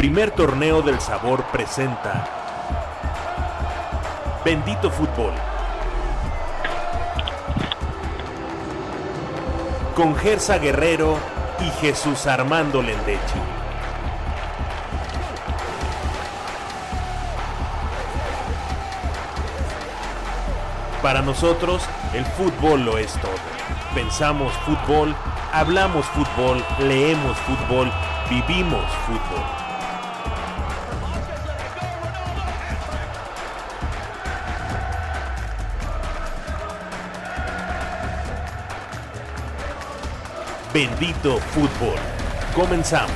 primer torneo del sabor presenta Bendito Fútbol. Con Gersa Guerrero y Jesús Armando Lendechi. Para nosotros, el fútbol lo es todo. Pensamos fútbol, hablamos fútbol, leemos fútbol, vivimos fútbol. Bendito fútbol. Comenzamos.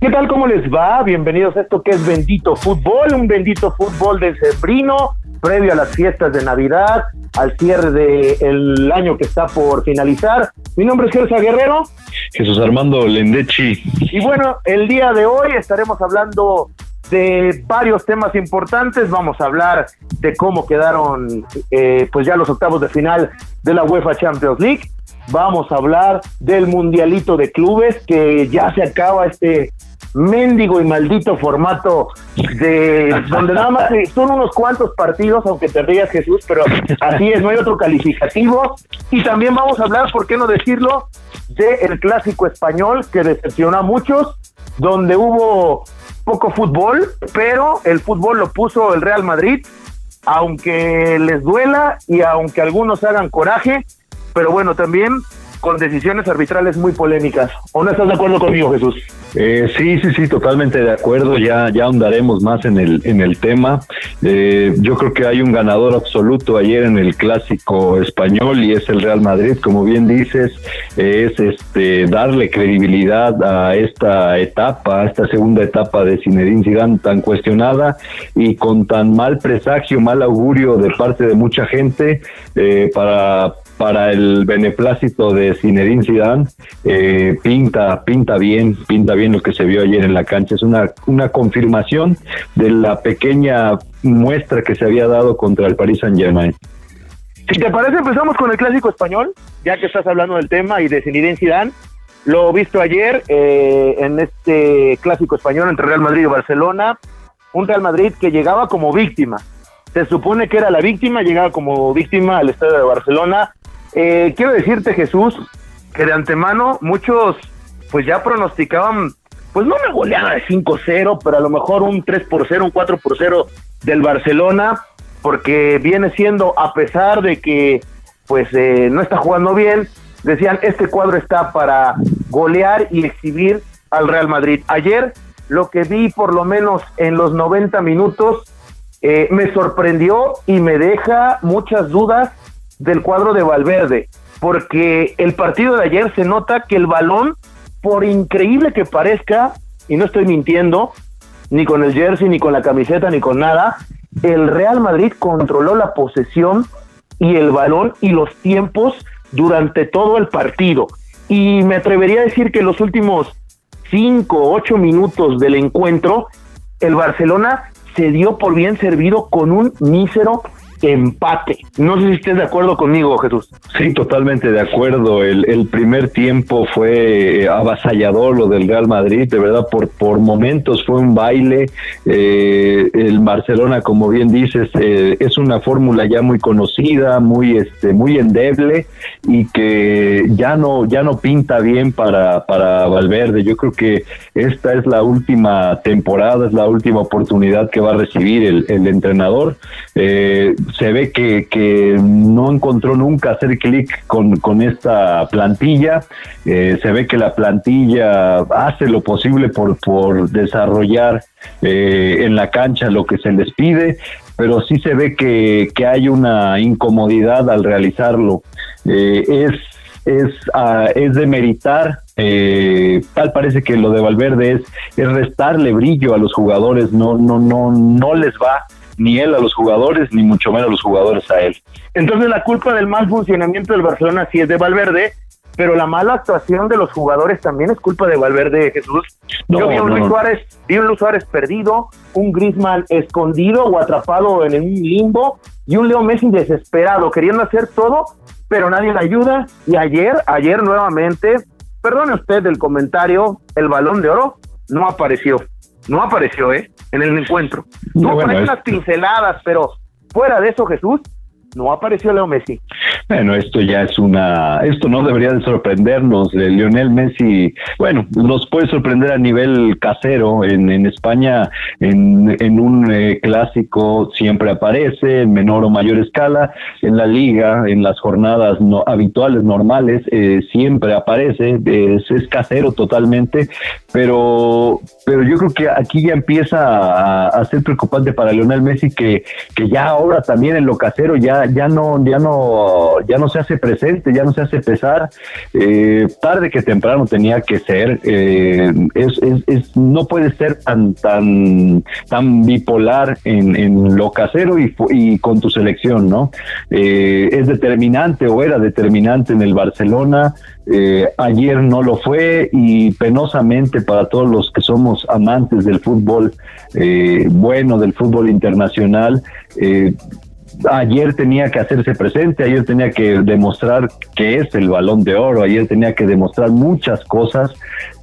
¿Qué tal? ¿Cómo les va? Bienvenidos a esto que es Bendito Fútbol, un bendito fútbol de Cebrino, previo a las fiestas de Navidad, al cierre del año que está por finalizar. Mi nombre es Jesús Guerrero. Jesús Armando Lendechi. Y bueno, el día de hoy estaremos hablando de varios temas importantes. Vamos a hablar de cómo quedaron eh, pues ya los octavos de final de la UEFA Champions League. Vamos a hablar del Mundialito de Clubes, que ya se acaba este mendigo y maldito formato de donde nada más son unos cuantos partidos, aunque te rías Jesús, pero así es, no hay otro calificativo. Y también vamos a hablar, ¿por qué no decirlo?, de el clásico español que decepcionó a muchos, donde hubo poco fútbol, pero el fútbol lo puso el Real Madrid, aunque les duela y aunque algunos hagan coraje, pero bueno, también con decisiones arbitrales muy polémicas. ¿O no estás de acuerdo conmigo, Jesús? Eh, sí, sí, sí, totalmente de acuerdo. Ya, ya ahondaremos más en el, en el tema. Eh, yo creo que hay un ganador absoluto ayer en el clásico español y es el Real Madrid, como bien dices, es este darle credibilidad a esta etapa, a esta segunda etapa de Zinedine Zidane tan cuestionada y con tan mal presagio, mal augurio de parte de mucha gente eh, para para el beneplácito de Zinedine Zidane eh, pinta pinta bien pinta bien lo que se vio ayer en la cancha. Es una una confirmación de la pequeña muestra que se había dado contra el Paris Saint Germain si te parece empezamos con el clásico español ya que estás hablando del tema y de Zinedine Zidane. Lo visto ayer eh, en este clásico español entre Real Madrid y Barcelona. Un Real Madrid que llegaba como víctima se supone que era la víctima, llegaba como víctima al estadio de Barcelona, eh, quiero decirte, Jesús, que de antemano muchos pues ya pronosticaban, pues no una goleada de 5-0, pero a lo mejor un 3 por 0, un 4 por 0 del Barcelona, porque viene siendo, a pesar de que pues eh, no está jugando bien, decían, este cuadro está para golear y exhibir al Real Madrid. Ayer lo que vi por lo menos en los 90 minutos eh, me sorprendió y me deja muchas dudas del cuadro de Valverde, porque el partido de ayer se nota que el balón, por increíble que parezca, y no estoy mintiendo, ni con el jersey, ni con la camiseta, ni con nada, el Real Madrid controló la posesión y el balón y los tiempos durante todo el partido. Y me atrevería a decir que los últimos cinco, ocho minutos del encuentro, el Barcelona se dio por bien servido con un mísero empate. No sé si estés de acuerdo conmigo, Jesús. Sí, totalmente de acuerdo. El, el primer tiempo fue eh, avasallador lo del Real Madrid, de verdad, por, por momentos fue un baile. Eh, el Barcelona, como bien dices, eh, es una fórmula ya muy conocida, muy, este, muy endeble y que ya no, ya no pinta bien para, para Valverde. Yo creo que esta es la última temporada, es la última oportunidad que va a recibir el, el entrenador. Eh, se ve que, que no encontró nunca hacer clic con, con, esta plantilla. Eh, se ve que la plantilla hace lo posible por, por desarrollar eh, en la cancha lo que se les pide, pero sí se ve que, que hay una incomodidad al realizarlo. Eh, es es, uh, es de meritar. Eh, tal parece que lo de Valverde es, es restarle brillo a los jugadores, no, no, no, no les va ni él a los jugadores, ni mucho menos los jugadores a él. Entonces la culpa del mal funcionamiento del Barcelona sí es de Valverde, pero la mala actuación de los jugadores también es culpa de Valverde, Jesús. No, Yo vi un, no. Luis Suárez, vi un Luis Suárez perdido, un Griezmann escondido o atrapado en un limbo y un Leo Messi desesperado, queriendo hacer todo, pero nadie le ayuda. Y ayer, ayer nuevamente, perdone usted el comentario, el balón de oro no apareció. No apareció, ¿eh? En el encuentro. No, bueno, unas pinceladas, pero fuera de eso, Jesús, no apareció Leo Messi. Bueno, esto ya es una, esto no debería de sorprendernos. Lionel Messi, bueno, nos puede sorprender a nivel casero. En, en España, en, en un eh, clásico siempre aparece, en menor o mayor escala. En la liga, en las jornadas no, habituales, normales, eh, siempre aparece. Es, es, casero totalmente. Pero, pero yo creo que aquí ya empieza a, a ser preocupante para Lionel Messi que, que ya ahora también en lo casero ya, ya no, ya no ya no se hace presente, ya no se hace pesar. Eh, tarde que temprano tenía que ser. Eh, es, es, no puede ser tan, tan, tan bipolar en, en lo casero y, y, con tu selección, ¿no? Eh, es determinante o era determinante en el Barcelona. ayer no lo fue y penosamente para todos los que somos amantes del fútbol bueno, del fútbol internacional, ayer tenía que hacerse presente, ayer tenía que demostrar que es el balón de oro, ayer tenía que demostrar muchas cosas,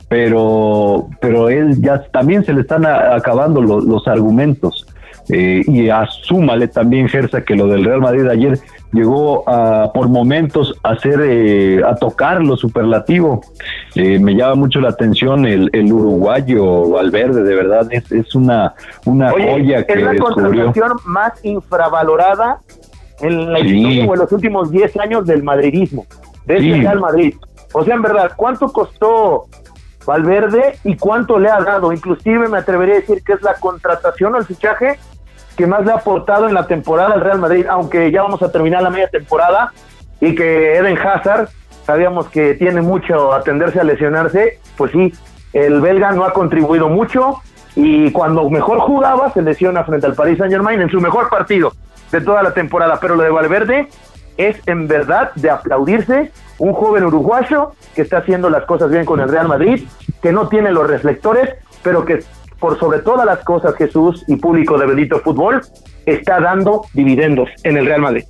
pero, pero él ya también se le están acabando los argumentos. Eh, y asúmale también, Gersa, que lo del Real Madrid ayer llegó a, por momentos a hacer, eh, a tocar lo superlativo. Eh, me llama mucho la atención el, el uruguayo Valverde, de verdad, es, es una, una joya que es la contratación más infravalorada en la historia o en los últimos 10 años del madridismo, de este Real Madrid. O sea, en verdad, ¿cuánto costó Valverde y cuánto le ha dado? Inclusive me atrevería a decir que es la contratación o el fichaje que más le ha aportado en la temporada al Real Madrid, aunque ya vamos a terminar la media temporada y que Eden Hazard, sabíamos que tiene mucho a tenderse a lesionarse, pues sí, el belga no ha contribuido mucho y cuando mejor jugaba se lesiona frente al Paris Saint Germain en su mejor partido de toda la temporada, pero lo de Valverde es en verdad de aplaudirse, un joven uruguayo que está haciendo las cosas bien con el Real Madrid, que no tiene los reflectores, pero que por sobre todas las cosas, Jesús y público de Bendito Fútbol, está dando dividendos en el Real Madrid.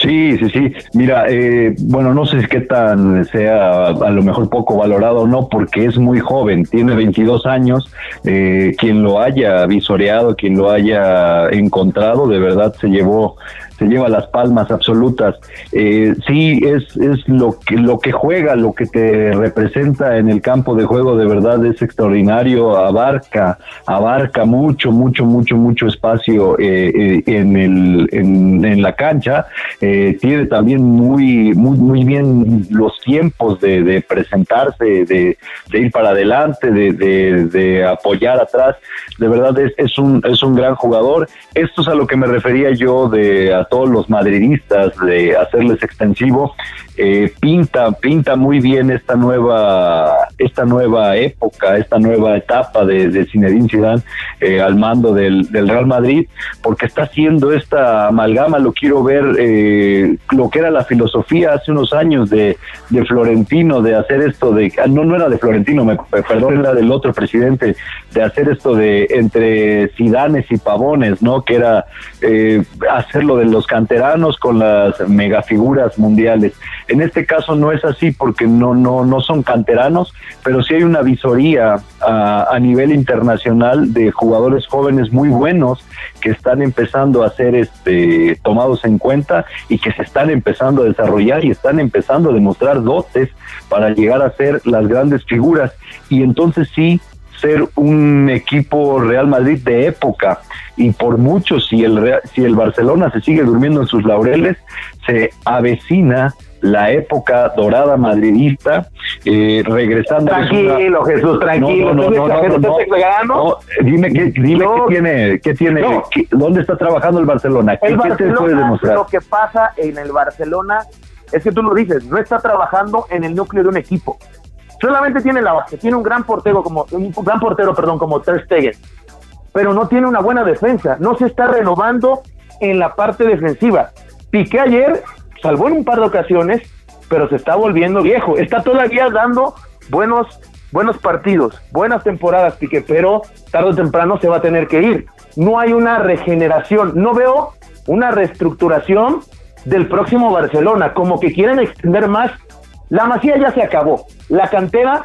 Sí, sí, sí. Mira, eh, bueno, no sé qué tan sea a lo mejor poco valorado o no, porque es muy joven, tiene 22 años. Eh, quien lo haya visoreado, quien lo haya encontrado, de verdad se llevó se lleva las palmas absolutas. Eh, sí, es, es lo, que, lo que juega, lo que te representa en el campo de juego, de verdad es extraordinario, abarca, abarca mucho, mucho, mucho, mucho espacio eh, eh, en, el, en, la cancha, eh, tiene también muy, muy, muy bien los tiempos de, presentarse, de, ir para adelante, de, de, apoyar atrás, de verdad es, es, un, es un gran jugador. Esto es a lo que me refería yo de todos los madridistas de hacerles extensivo, eh, pinta, pinta muy bien esta nueva, esta nueva época, esta nueva etapa de, de Zinedine Zidane eh, al mando del, Real Madrid, porque está haciendo esta amalgama, lo quiero ver, eh, lo que era la filosofía hace unos años de, de Florentino, de hacer esto de, ah, no, no era de Florentino, me, perdón, era del otro presidente, de hacer esto de entre Zidanes y Pavones, ¿no? Que era hacerlo de los canteranos con las megafiguras mundiales. En este caso no es así porque no, no, no son canteranos, pero sí hay una visoría a, a nivel internacional de jugadores jóvenes muy buenos que están empezando a ser este, tomados en cuenta y que se están empezando a desarrollar y están empezando a demostrar dotes para llegar a ser las grandes figuras. Y entonces sí, ser un equipo Real Madrid de época y por mucho si el si el Barcelona se sigue durmiendo en sus laureles se avecina la época dorada madridista, eh, regresando. Tranquilo, Jesús, tranquilo. No, no, no, no, dime qué, dime qué tiene, qué tiene, dónde está trabajando el Barcelona. ¿Qué, el Barcelona, te puede demostrar? Lo que pasa en el Barcelona es que tú lo dices, no está trabajando en el núcleo de un equipo. Solamente tiene la base, tiene un gran portero como un gran portero, perdón, como Ter Stegen, pero no tiene una buena defensa, no se está renovando en la parte defensiva. Piqué ayer salvó en un par de ocasiones, pero se está volviendo viejo. Está todavía dando buenos, buenos partidos, buenas temporadas, Piqué, pero tarde o temprano se va a tener que ir. No hay una regeneración, no veo una reestructuración del próximo Barcelona, como que quieren extender más. La masía ya se acabó, la cantera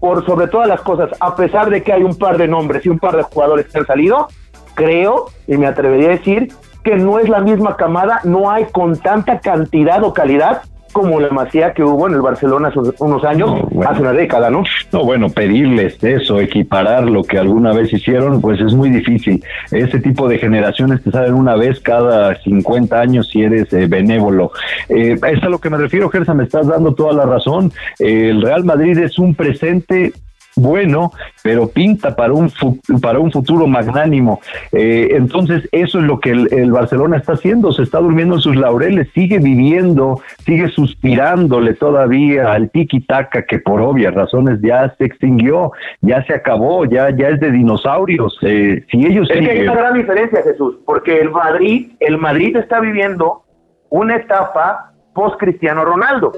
por sobre todas las cosas, a pesar de que hay un par de nombres y un par de jugadores que han salido, creo, y me atrevería a decir, que no es la misma camada, no hay con tanta cantidad o calidad como la masía que hubo en el Barcelona hace unos años, hace una década, ¿no? No, bueno, pedirles eso, equiparar lo que alguna vez hicieron, pues es muy difícil. Ese tipo de generaciones te salen una vez cada 50 años si eres eh, benévolo. Eh, es a lo que me refiero, Gersa, me estás dando toda la razón. el Real Madrid es un presente bueno, pero pinta para un, para un futuro magnánimo. Eh, entonces, eso es lo que el, Barcelona está haciendo, se está durmiendo en sus laureles, sigue viviendo, sigue suspirándole todavía al tiki-taka que por obvias razones ya se extinguió, ya se acabó, ya, ya es de dinosaurios. Eh, si ellos es que hay una gran diferencia, Jesús, porque el Madrid, el Madrid está viviendo una etapa post Cristiano Ronaldo.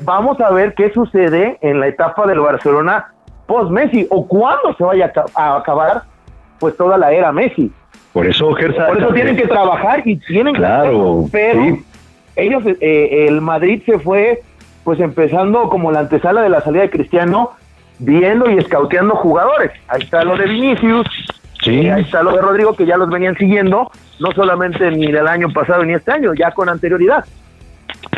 Vamos a ver qué sucede en la etapa del Barcelona post Messi o cuando se vaya a acabar pues toda la era Messi. Por eso, Gersa, Por eso tienen que trabajar y tienen claro, que pero ellos eh, el Madrid se fue pues empezando como la antesala de la salida de Cristiano viendo y escauteando jugadores. Ahí está lo de Vinicius, sí. ahí está lo de Rodrigo que ya los venían siguiendo, no solamente ni del año pasado ni este año, ya con anterioridad.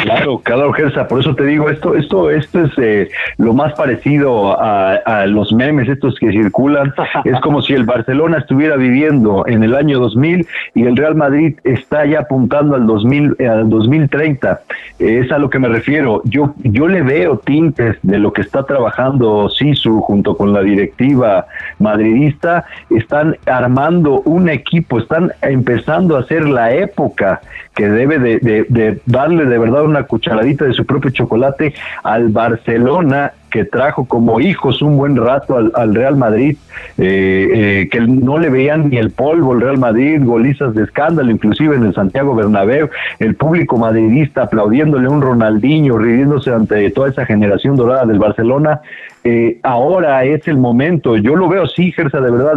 Claro, claro, Gersa, por eso te digo, esto, esto, esto es eh, lo más parecido a, los memes estos que circulan. es como si el Barcelona estuviera viviendo en el año 2000 y el Real Madrid está ya apuntando al 2000, eh, al 2030. es a lo que me refiero. Yo, yo le veo tintes de lo que está trabajando Sisu junto con la directiva madridista. Están armando un equipo, están empezando a hacer la época que debe de, darle de verdad una cucharadita de su propio chocolate al Barcelona que trajo como hijos un buen rato al, Real Madrid, eh, eh, que no le veían ni el polvo el Real Madrid, golizas de escándalo, inclusive en el Santiago Bernabéu, el público madridista aplaudiéndole a un Ronaldinho, riéndose ante toda esa generación dorada del Barcelona. Eh, ahora es el momento, yo lo veo así, Gersa, de verdad,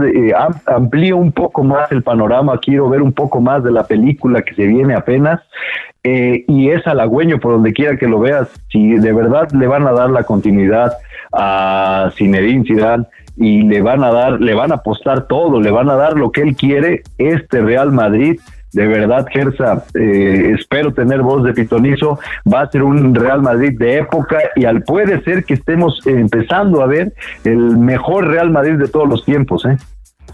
amplío un poco más el panorama, quiero ver un poco más de la película que se viene apenas, y es halagüeño por donde quiera que lo veas, si de verdad le van a dar la continuidad a Zinedine Zidane y le van a dar, le van a apostar todo, le van a dar lo que él quiere, este Real Madrid. De verdad, Gersa, eh, espero tener voz de pitonizo. Va a ser un Real Madrid de época y al puede ser que estemos empezando a ver el mejor Real Madrid de todos los tiempos. ¿eh?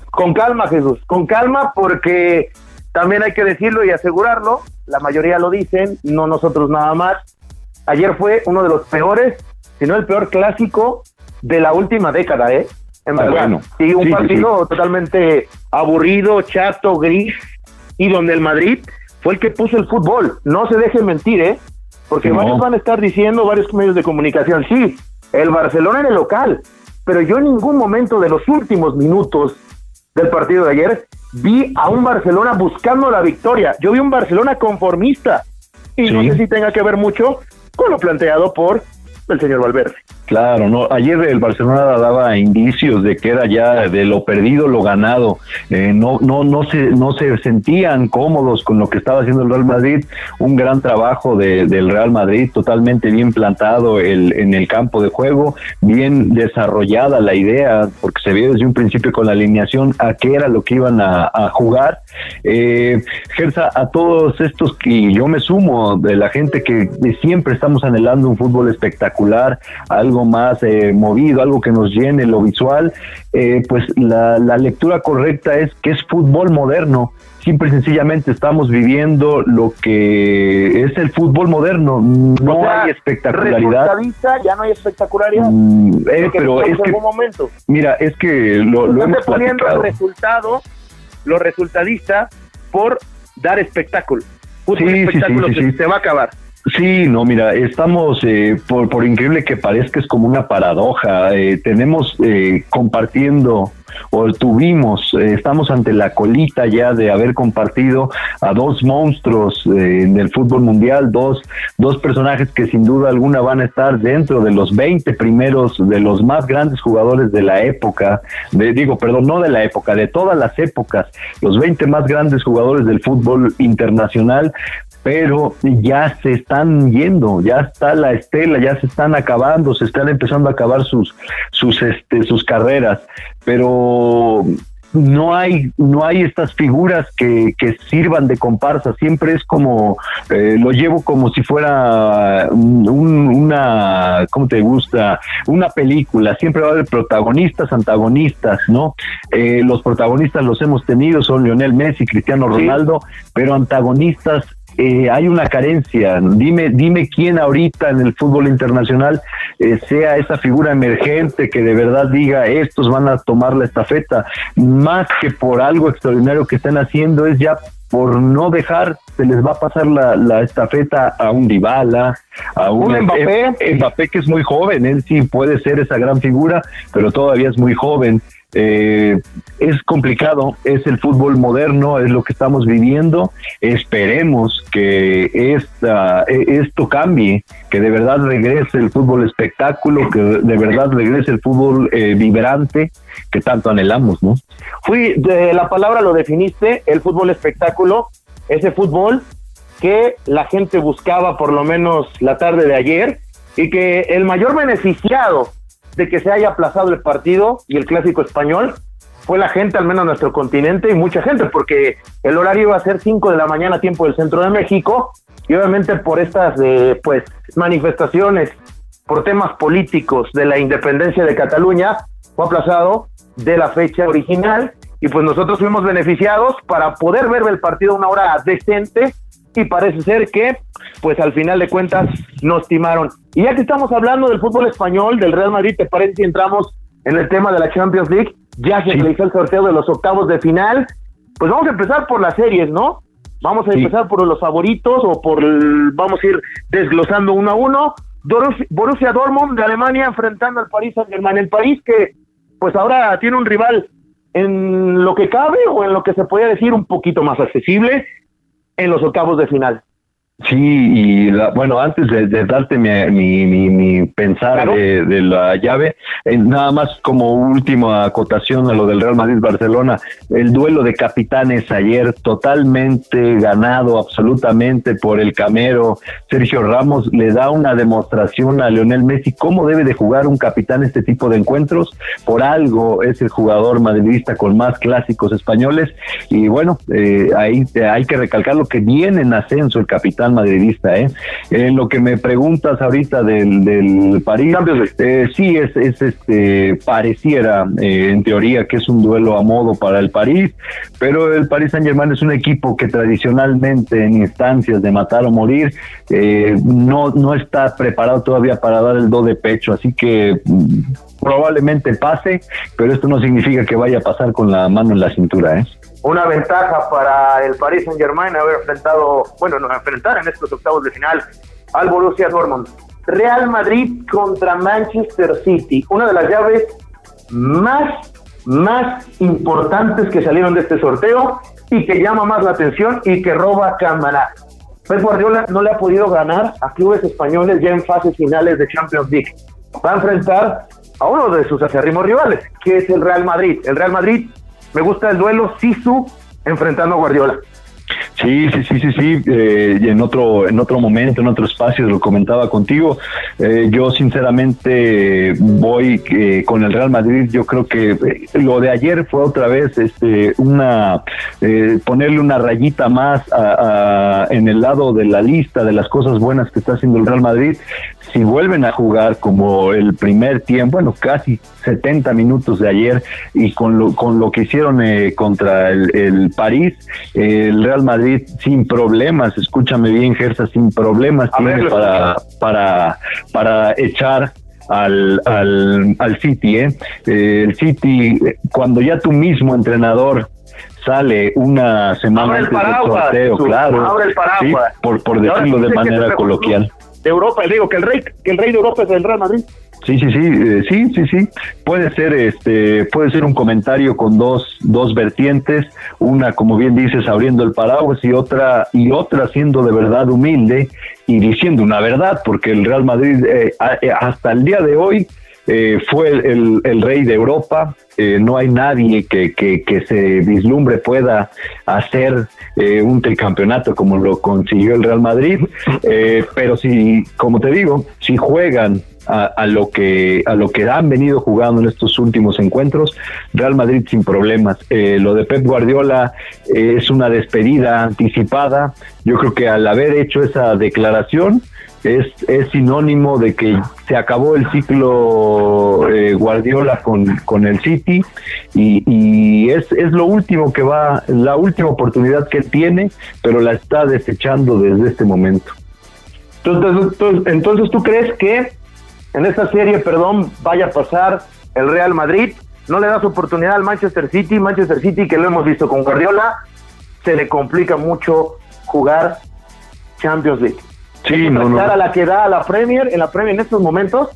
Con calma, Jesús, con calma, porque también hay que decirlo y asegurarlo. La mayoría lo dicen, no nosotros nada más. Ayer fue uno de los peores sino el peor clásico de la última década, ¿eh? En ah, verdad. Y un partido totalmente aburrido, chato, gris, y donde el Madrid fue el que puso el fútbol. No se dejen mentir, ¿eh? Porque varios van a estar diciendo, varios medios de comunicación, sí, el Barcelona era el local, pero yo en ningún momento de los últimos minutos del partido de ayer vi a un Barcelona buscando la victoria. Yo vi un Barcelona conformista. Y no sé si tenga que ver mucho con lo planteado por el señor Valverde. Claro, no. Ayer el Barcelona daba indicios de que era ya de lo perdido lo ganado. Eh, no, no, no se, no se sentían cómodos con lo que estaba haciendo el Real Madrid. Un gran trabajo del Real Madrid, totalmente bien plantado en el campo de juego, bien desarrollada la idea, porque se vio desde un principio con la alineación a qué era lo que iban a, jugar. Eh, Gersa, a todos estos que yo me sumo de la gente que siempre estamos anhelando un fútbol espectacular, algo más eh, movido, algo que nos llene lo visual, eh, pues la, lectura correcta es que es fútbol moderno. Simple y sencillamente estamos viviendo lo que es el fútbol moderno. No hay espectacularidad. ya no hay espectacularidad. Mm, eh, pero es que, momento. mira, es que lo, lo hemos poniendo el resultado, lo resultadista, por dar espectáculo. sí, espectáculo sí, sí, se va a acabar. Sí, no, mira, estamos, eh, por, por increíble que parezca, es como una paradoja. Eh, tenemos eh, compartiendo o tuvimos, eh, estamos ante la colita ya de haber compartido a dos monstruos eh, del fútbol mundial, dos, dos personajes que sin duda alguna van a estar dentro de los 20 primeros, de los más grandes jugadores de la época, de, digo, perdón, no de la época, de todas las épocas, los 20 más grandes jugadores del fútbol internacional, pero ya se están yendo, ya está la estela, ya se están acabando, se están empezando a acabar sus sus este sus carreras, pero no hay no hay estas figuras que, que sirvan de comparsa siempre es como eh, lo llevo como si fuera una cómo te gusta una película siempre va a haber protagonistas antagonistas no eh, los protagonistas los hemos tenido son Lionel Messi Cristiano Ronaldo pero antagonistas eh, hay una carencia. Dime, dime quién ahorita en el fútbol internacional eh, sea esa figura emergente que de verdad diga estos van a tomar la estafeta, más que por algo extraordinario que están haciendo es ya por no dejar, se les va a pasar la, la estafeta a un Dybala, a un, Mbappé. Mbappé que es muy joven, él sí puede ser esa gran figura, pero todavía es muy joven. Eh, es complicado, es el fútbol moderno, es lo que estamos viviendo. Esperemos que esta, e, esto cambie, que de verdad regrese el fútbol espectáculo, que de verdad regrese el fútbol eh, vibrante que tanto anhelamos, ¿no? Fui, la palabra lo definiste, el fútbol espectáculo, ese fútbol que la gente buscaba por lo menos la tarde de ayer y que el mayor beneficiado de que se haya aplazado el partido y el clásico español fue la gente, al menos nuestro continente, y mucha gente, porque el horario iba a ser 5 de la mañana, tiempo del centro de México, y obviamente por estas eh, pues manifestaciones, por temas políticos de la independencia de Cataluña, fue aplazado de la fecha original, y pues nosotros fuimos beneficiados para poder ver el partido una hora decente y parece ser que, pues al final de cuentas, nos timaron. Y ya que estamos hablando del fútbol español, del Real Madrid, ¿te parece si entramos en el tema de la Champions League? Ya se realizó el sorteo de los octavos de final. Pues vamos a empezar por las series, ¿no? Vamos a empezar por los favoritos o por, vamos a ir desglosando uno a uno. Borussia Dortmund de Alemania enfrentando al Paris Saint-Germain, el país que pues ahora tiene un rival en lo que cabe o en lo que se podría decir un poquito más accesible en los octavos de final. Sí, y bueno, antes de, darte mi, mi, pensar de, la llave, eh, nada más como última acotación a lo del Real Madrid-Barcelona, el duelo de capitanes ayer totalmente ganado absolutamente por el camero Sergio Ramos, le da una demostración a Leonel Messi cómo debe de jugar un capitán este tipo de encuentros, por algo es el jugador madridista con más clásicos españoles, y bueno, eh, ahí hay que recalcar lo que viene en ascenso el capitán madridista. ¿eh? En lo que me preguntas ahorita del, del París, eh, sí, es, es este, pareciera eh, en teoría que es un duelo a modo para el París, pero el París Saint Germain es un equipo que tradicionalmente en instancias de matar o morir eh, no, no está preparado todavía para dar el do de pecho, así que mm, probablemente pase, pero esto no significa que vaya a pasar con la mano en la cintura, ¿eh? Una ventaja para el Paris Saint Germain haber enfrentado, bueno, no enfrentar en estos octavos de final al Borussia Dortmund. Real Madrid contra Manchester City, una de las llaves más, más importantes que salieron de este sorteo y que llama más la atención y que roba cámara. Pep Guardiola no le ha podido ganar a clubes españoles ya en fases finales de Champions League. Va a enfrentar a uno de sus acerrimos rivales, que es el Real Madrid. El Real Madrid me gusta el duelo Sisu enfrentando a Guardiola. Sí, sí, sí, sí, sí. Eh, en otro, en otro momento, en otro espacio lo comentaba contigo. Eh, yo sinceramente voy eh, con el Real Madrid. Yo creo que lo de ayer fue otra vez, este, una ponerle una rayita más en el lado de la lista de las cosas buenas que está haciendo el Real Madrid si vuelven a jugar como el primer tiempo, bueno, casi 70 minutos de ayer y con lo, con lo que hicieron eh, contra el, París, el Real Madrid sin problemas, escúchame bien, Gersa, sin problemas tiene para, para, para echar al, al, al City. ¿eh? eh el City, cuando ya tu mismo entrenador sale una semana antes del sorteo, claro, por, por decirlo de manera coloquial de Europa, digo que el rey, que el rey de Europa es el Real Madrid. Sí, sí, sí, eh, sí, sí, sí. Puede ser, este, puede ser un comentario con dos, dos vertientes, una, como bien dices, abriendo el paraguas y otra, y otra siendo de verdad humilde y diciendo una verdad, porque el Real Madrid eh, eh, hasta el día de hoy eh, fue el, rey de Europa, eh, no hay nadie que, que, se vislumbre pueda hacer eh, un tricampeonato como lo consiguió el Real Madrid, pero si, como te digo, si juegan a, lo que a lo que han venido jugando en estos últimos encuentros, Real Madrid sin problemas. lo de Pep Guardiola es una despedida anticipada. Yo creo que al haber hecho esa declaración, es, es sinónimo de que se acabó el ciclo eh, Guardiola con, con el City y, y, es, es lo último que va, la última oportunidad que tiene, pero la está desechando desde este momento. Entonces, entonces ¿tú crees que en esta serie, perdón, vaya a pasar el Real Madrid? No le das oportunidad al Manchester City, Manchester City que lo hemos visto con Guardiola, se le complica mucho jugar Champions League. Sí, no, no. A la que da a la Premier, en la Premier en estos momentos,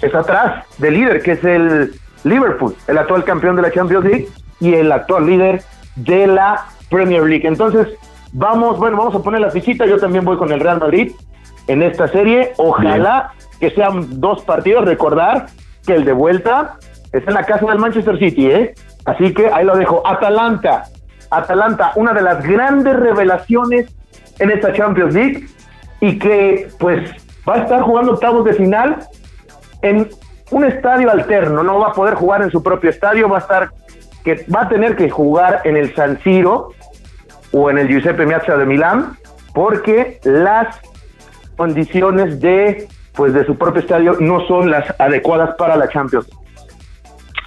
está atrás del líder, que es el Liverpool, el actual campeón de la Champions League y el actual líder de la Premier League. Entonces, vamos, bueno, vamos a poner la fichita. Yo también voy con el Real Madrid en esta serie. Ojalá que sean dos partidos. Recordar que el de vuelta está en la casa del Manchester City, ¿eh? Así que ahí lo dejo. Atalanta. Atalanta, una de las grandes revelaciones en esta Champions League y que pues va a estar jugando octavos de final en un estadio alterno, no va a poder jugar en su propio estadio, va a estar que va a tener que jugar en el San Siro o en el Giuseppe Meazza de Milán porque las condiciones de pues de su propio estadio no son las adecuadas para la Champions.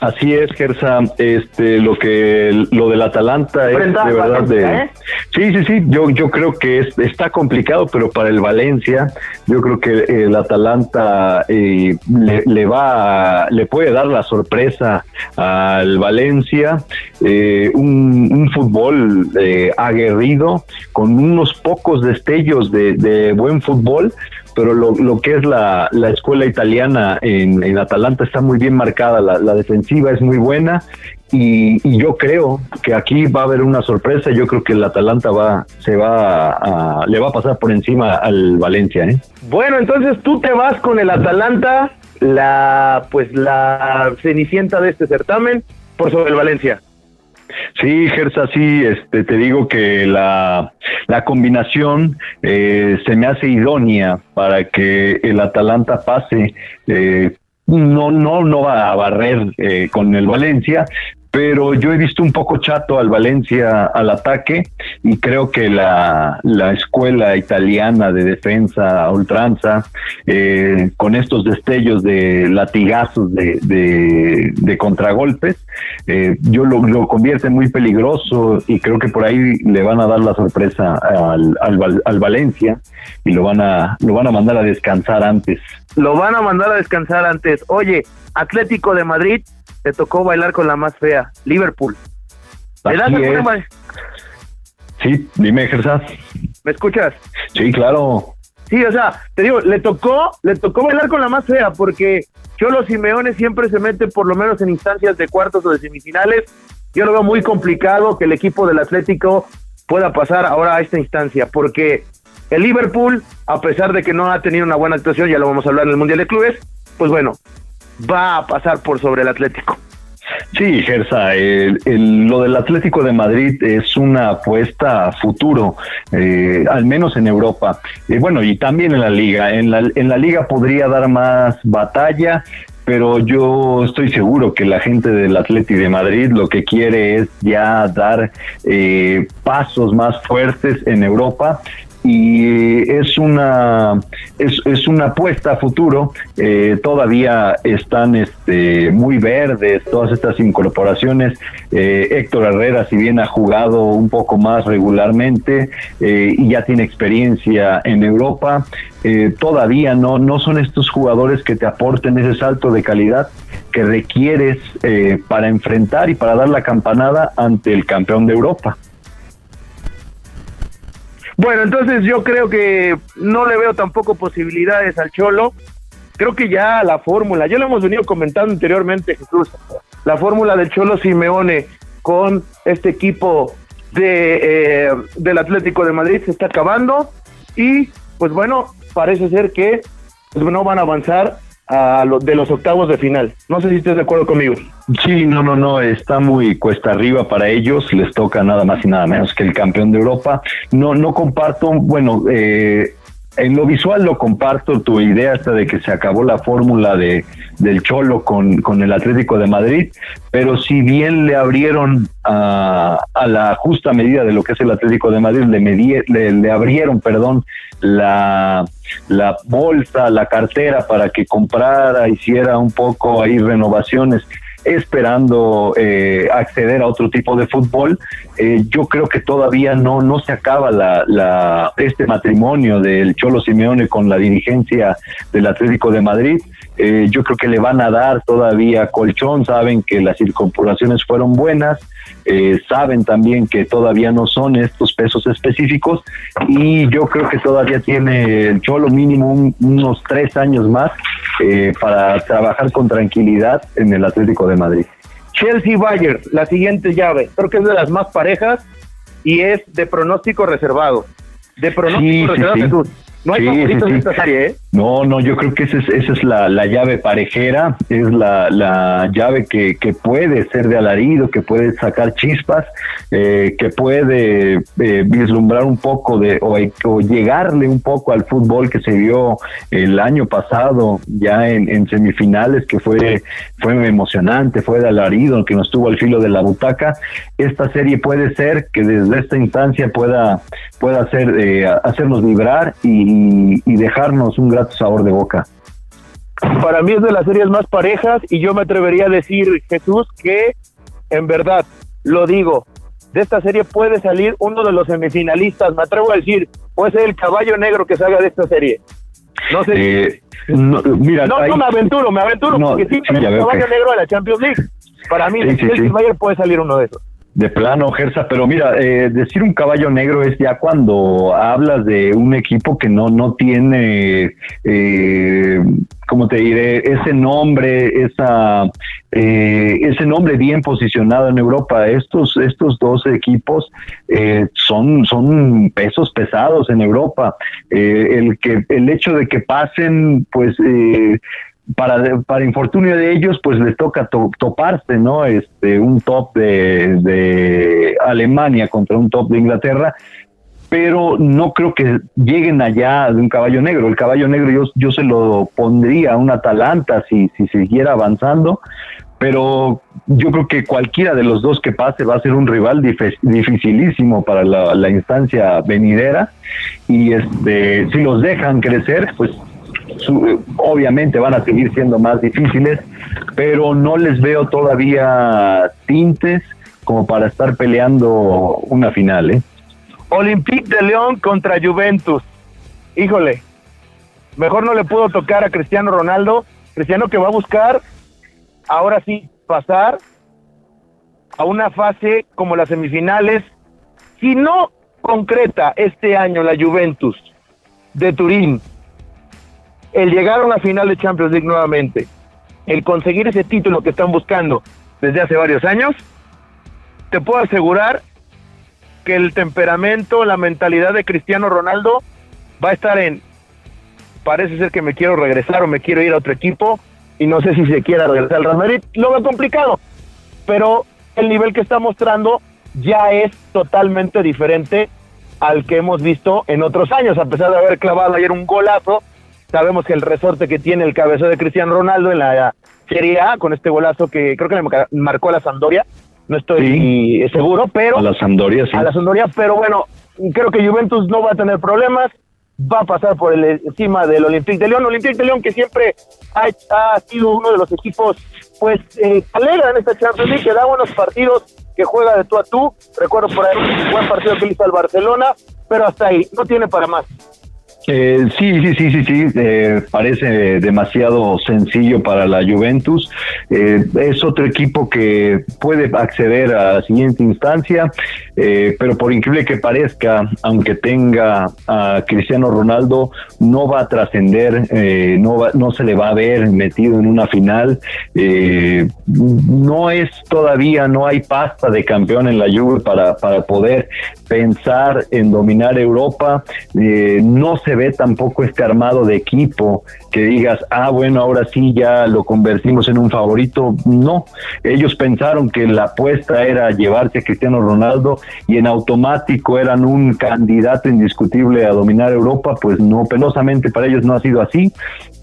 Así es, Gersa, este, lo que lo del Atalanta es de verdad de ¿eh? Sí, sí, sí, yo yo creo que es, está complicado, pero para el Valencia, yo creo que el Atalanta eh, le, va le puede dar la sorpresa al Valencia, eh, un, un, fútbol aguerrido con unos pocos destellos de, de buen fútbol, pero lo, lo que es la, la escuela italiana en, en, Atalanta está muy bien marcada, la, la defensiva es muy buena y, yo creo que aquí va a haber una sorpresa, yo creo que el Atalanta va, se va a, le va a pasar por encima al Valencia. ¿eh? Bueno, entonces tú te vas con el Atalanta, la pues la cenicienta de este certamen, por sobre el Valencia. Sí, Gersa, sí, este, te digo que la, la combinación eh, se me hace idónea para que el Atalanta pase. Eh, no, no, no va a barrer eh, con el Valencia, pero yo he visto un poco chato al Valencia al ataque y creo que la, la escuela italiana de defensa a ultranza, eh, con estos destellos de latigazos de, de, contragolpes, eh, yo lo, lo convierte muy peligroso y creo que por ahí le van a dar la sorpresa al, al, al Valencia y lo van a lo van a mandar a descansar antes. Lo van a mandar a descansar antes. Oye, Atlético de Madrid te tocó bailar con la más fea, Liverpool. ¿Me das Sí, dime, Gersa. ¿Me escuchas? Sí, claro. Sí, o sea, te digo, le tocó, le tocó bailar con la más fea porque Cholo Simeone siempre se mete por lo menos en instancias de cuartos o de semifinales. Yo lo veo muy complicado que el equipo del Atlético pueda pasar ahora a esta instancia porque el Liverpool, a pesar de que no ha tenido una buena actuación, ya lo vamos a hablar en el Mundial de Clubes, pues bueno, va a pasar por sobre el Atlético. Sí, Gersa, lo del Atlético de Madrid es una apuesta a futuro, eh, al menos en Europa. Eh, bueno, y también en la liga. En la, en la liga podría dar más batalla, pero yo estoy seguro que la gente del Atlético de Madrid lo que quiere es ya dar eh, pasos más fuertes en Europa y es una es, es una apuesta a futuro. Eh, todavía están este muy verdes todas estas incorporaciones. Eh, Héctor Herrera si bien ha jugado un poco más regularmente eh, y ya tiene experiencia en Europa todavía no no son estos jugadores que te aporten ese salto de calidad que requieres para enfrentar y para dar la campanada ante el campeón de Europa bueno, entonces yo creo que no le veo tampoco posibilidades al Cholo. Creo que ya la fórmula, ya lo hemos venido comentando anteriormente, Jesús, la fórmula del Cholo Simeone con este equipo de, eh, del Atlético de Madrid se está acabando y pues bueno, parece ser que pues, no van a avanzar a lo, de los octavos de final. No sé si estás de acuerdo conmigo. Sí, no, no, no, está muy cuesta arriba para ellos, les toca nada más y nada menos que el campeón de Europa. No, no comparto, bueno, eh, en lo visual lo comparto, tu idea hasta de que se acabó la fórmula de, del Cholo con, con, el Atlético de Madrid, pero si bien le abrieron a, a, la justa medida de lo que es el Atlético de Madrid, le, le, le abrieron, perdón, la, la bolsa, la cartera para que comprara, hiciera un poco ahí renovaciones esperando eh, acceder a otro tipo de fútbol. Eh, yo creo que todavía no, no se acaba la, la, este matrimonio del Cholo Simeone con la dirigencia del Atlético de Madrid. Eh, yo creo que le van a dar todavía colchón, saben que las incorporaciones fueron buenas, eh, saben también que todavía no son estos pesos específicos y yo creo que todavía tiene el Cholo mínimo unos tres años más eh, para trabajar con tranquilidad en el Atlético de Madrid. Chelsea Bayern, la siguiente llave, creo que es de las más parejas y es de pronóstico reservado. De pronóstico reservado, no hay favoritos en esta serie, ¿eh? No, no, yo creo que esa es, esa es la, la llave parejera, es la, la llave que, que, puede ser de alarido, que puede sacar chispas, eh, que puede eh, vislumbrar un poco de, o, o, llegarle un poco al fútbol que se vio el año pasado, ya en, en, semifinales, que fue, fue emocionante, fue de alarido, que nos tuvo al filo de la butaca. Esta serie puede ser que desde esta instancia pueda, pueda hacer, eh, hacernos vibrar y, y dejarnos un gran sabor de boca. Para mí es de las series más parejas y yo me atrevería a decir, Jesús, que en verdad, lo digo, de esta serie puede salir uno de los semifinalistas, me atrevo a decir, puede ser el caballo negro que salga de esta serie. No sé. Eh, no, mira, no, hay... no, me aventuro, me aventuro, No, porque sí, sí, el caballo negro de la Champions League. Para mí, Sí, el sí, puede salir uno de esos. De plano, Gersa, pero mira, eh, decir un caballo negro es ya cuando hablas de un equipo que no, no tiene, eh, ¿cómo te diré? Ese nombre, esa, eh, ese nombre bien posicionado en Europa. Estos, estos dos equipos eh, son, son pesos pesados en Europa. Eh, el, que, el hecho de que pasen, pues, para, para infortunio de ellos, pues les toca to- toparse, ¿no? Este, un top de, de Alemania contra un top de Inglaterra, pero no creo que lleguen allá de un caballo negro. El caballo negro yo, yo se lo pondría a un Atalanta si, si siguiera avanzando, pero yo creo que cualquiera de los dos que pase va a ser un rival dif- dificilísimo para la, la instancia venidera y este si los dejan crecer, pues su- obviamente van a seguir siendo más difíciles, pero no les veo todavía tintes como para estar peleando una final, ¿eh? Olympique de León contra Juventus. Híjole, mejor no le pudo tocar a Cristiano Ronaldo. Cristiano que va a buscar, ahora sí, pasar a una fase como las semifinales. Si no concreta este año la Juventus de Turín, el llegar a una final de Champions League nuevamente, el conseguir ese título que están buscando desde hace varios años, te puedo asegurar que el temperamento, la mentalidad de Cristiano Ronaldo va a estar en, parece ser que me quiero regresar o me quiero ir a otro equipo y no sé si se quiera regresar al Real Madrid, lo veo complicado, pero el nivel que está mostrando ya es totalmente diferente al que hemos visto en otros años, a pesar de haber clavado ayer un golazo, sabemos que el resorte que tiene el cabezón de Cristiano Ronaldo en la Serie A, con este golazo que creo que le marcó a la Sampdoria, no estoy seguro, pero A la Sampdoria, sí. a la Sampdoria, pero bueno, creo que Juventus no va a tener problemas, va a pasar por el encima del Olympique de León, Olympique de León que siempre ha, ha sido uno de los equipos pues eh, alegra en esta Champions League, que da buenos partidos, que juega de tú a tú, recuerdo por ahí un buen partido que hizo al Barcelona, pero hasta ahí, no tiene para más. Eh, sí, sí, sí, sí, sí, eh, parece demasiado sencillo para la Juventus. Eh, es otro equipo que puede acceder a la siguiente instancia, eh, pero por increíble que parezca, aunque tenga a Cristiano Ronaldo, no va a trascender, eh, no, va- no se le va a ver metido en una final. Eh, no es todavía, no hay pasta de campeón en la Juve para, para poder pensar en dominar Europa. Eh, no se se ve tampoco este armado de equipo que digas, ah, bueno, ahora sí ya lo convertimos en un favorito. No, ellos pensaron que la apuesta era llevarse a Cristiano Ronaldo y en automático eran un candidato indiscutible a dominar Europa, pues no, penosamente para ellos no ha sido así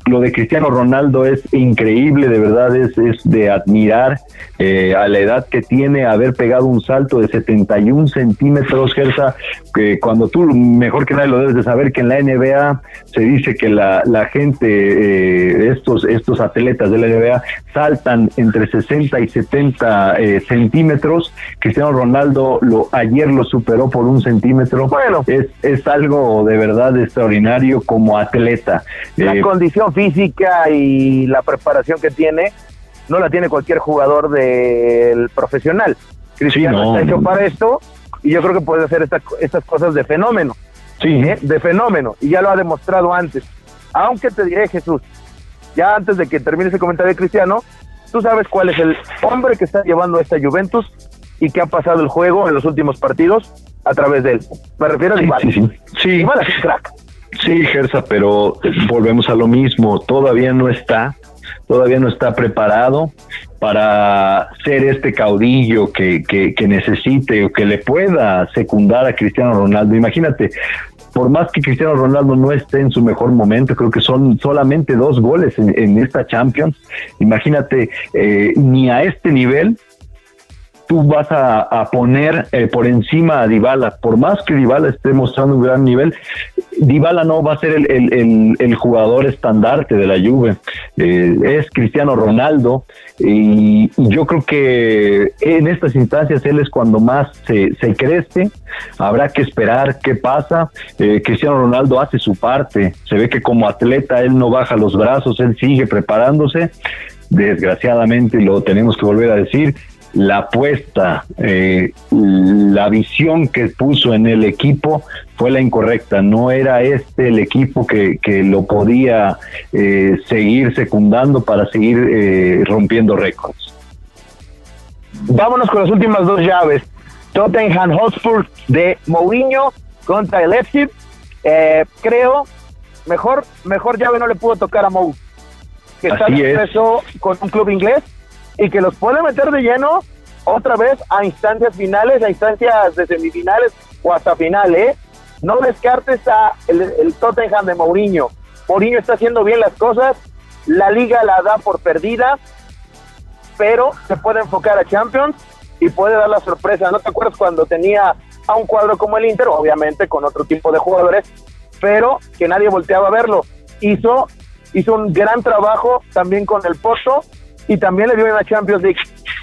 lo de Cristiano Ronaldo es increíble, de verdad es, es de admirar eh, a la edad que tiene haber pegado un salto de 71 centímetros, Gersa, que cuando tú mejor que nadie lo debes de saber que en la NBA se dice que la, la gente, eh, estos, estos atletas de la NBA saltan entre 60 y 70 eh, centímetros, Cristiano Ronaldo lo, ayer lo superó por un centímetro, bueno, es, es algo de verdad extraordinario como atleta. La condición física y la preparación que tiene no la tiene cualquier jugador del profesional. Cristiano está hecho para esto y yo creo que puede hacer estas cosas de fenómeno. Sí. ¿eh? De fenómeno. Y ya lo ha demostrado antes. Aunque te diré, Jesús, ya antes de que termine ese comentario de Cristiano, tú sabes cuál es el hombre que está llevando a esta Juventus y que ha pasado el juego en los últimos partidos a través de él. Me refiero a Dybala. Sí, sí, sí. Dybala es crack. Sí, Gersa, pero volvemos a lo mismo, todavía no está, todavía no está preparado para ser este caudillo que, que, necesite o que le pueda secundar a Cristiano Ronaldo. Imagínate, por más que Cristiano Ronaldo no esté en su mejor momento, creo que son solamente dos goles en, esta Champions. Imagínate, eh, ni a este nivel tú vas a, poner eh, por encima a Dybala, por más que Dybala esté mostrando un gran nivel, Dybala no va a ser el, jugador estandarte de la Juve, eh, es Cristiano Ronaldo y, yo creo que en estas instancias él es cuando más se, crece, habrá que esperar qué pasa, eh, Cristiano Ronaldo hace su parte, se ve que como atleta él no baja los brazos, él sigue preparándose, desgraciadamente lo tenemos que volver a decir, la apuesta, eh, la visión que puso en el equipo fue la incorrecta. No era este el equipo que, lo podía eh, seguir secundando para seguir eh, rompiendo récords. Vámonos con las últimas dos llaves. Tottenham Hotspur de Mourinho contra el Leipzig. creo, mejor, mejor llave no le pudo tocar a Mou, que está en con un club inglés y que los puede meter de lleno otra vez a instancias finales, a instancias de semifinales o hasta finales. ¿eh? No descartes a el, Tottenham de Mourinho. Mourinho está haciendo bien las cosas, la liga la da por perdida, pero se puede enfocar a Champions y puede dar la sorpresa. ¿No te acuerdas cuando tenía a un cuadro como el Inter, obviamente con otro tipo de jugadores, pero que nadie volteaba a verlo? Hizo, hizo un gran trabajo también con el Porto y también le dio en la Champions League.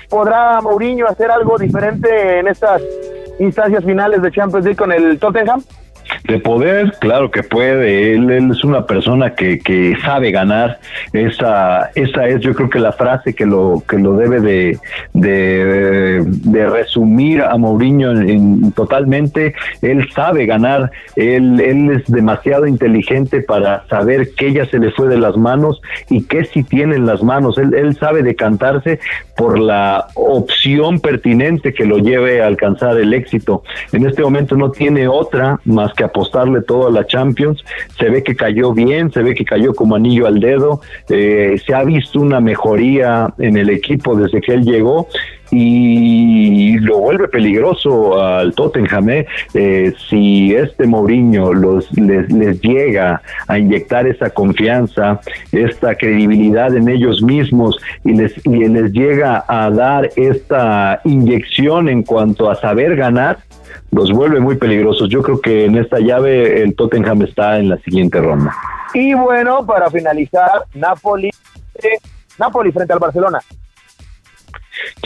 ¿Podrá Mourinho hacer algo diferente en estas instancias finales de Champions League con el Tottenham? De poder, claro que puede. Él, es una persona que, que, sabe ganar. Esa, esa es, yo creo que la frase que lo que lo debe de, de, resumir a Mourinho en, totalmente. Él sabe ganar. Él, él es demasiado inteligente para saber que ya se le fue de las manos y que si tiene en las manos. Él, él sabe decantarse por la opción pertinente que lo lleve a alcanzar el éxito. En este momento no tiene otra más que apostarle todo a la Champions. Se ve que cayó bien, se ve que cayó como anillo al dedo. Eh, se ha visto una mejoría en el equipo desde que él llegó y lo vuelve peligroso al Tottenham. ¿eh? Eh, si este Mourinho los, les, les, llega a inyectar esa confianza, esta credibilidad en ellos mismos y les, y les llega a dar esta inyección en cuanto a saber ganar, los vuelve muy peligrosos. Yo creo que en esta llave el Tottenham está en la siguiente ronda. Y bueno, para finalizar, Napoli, eh, Napoli frente al Barcelona.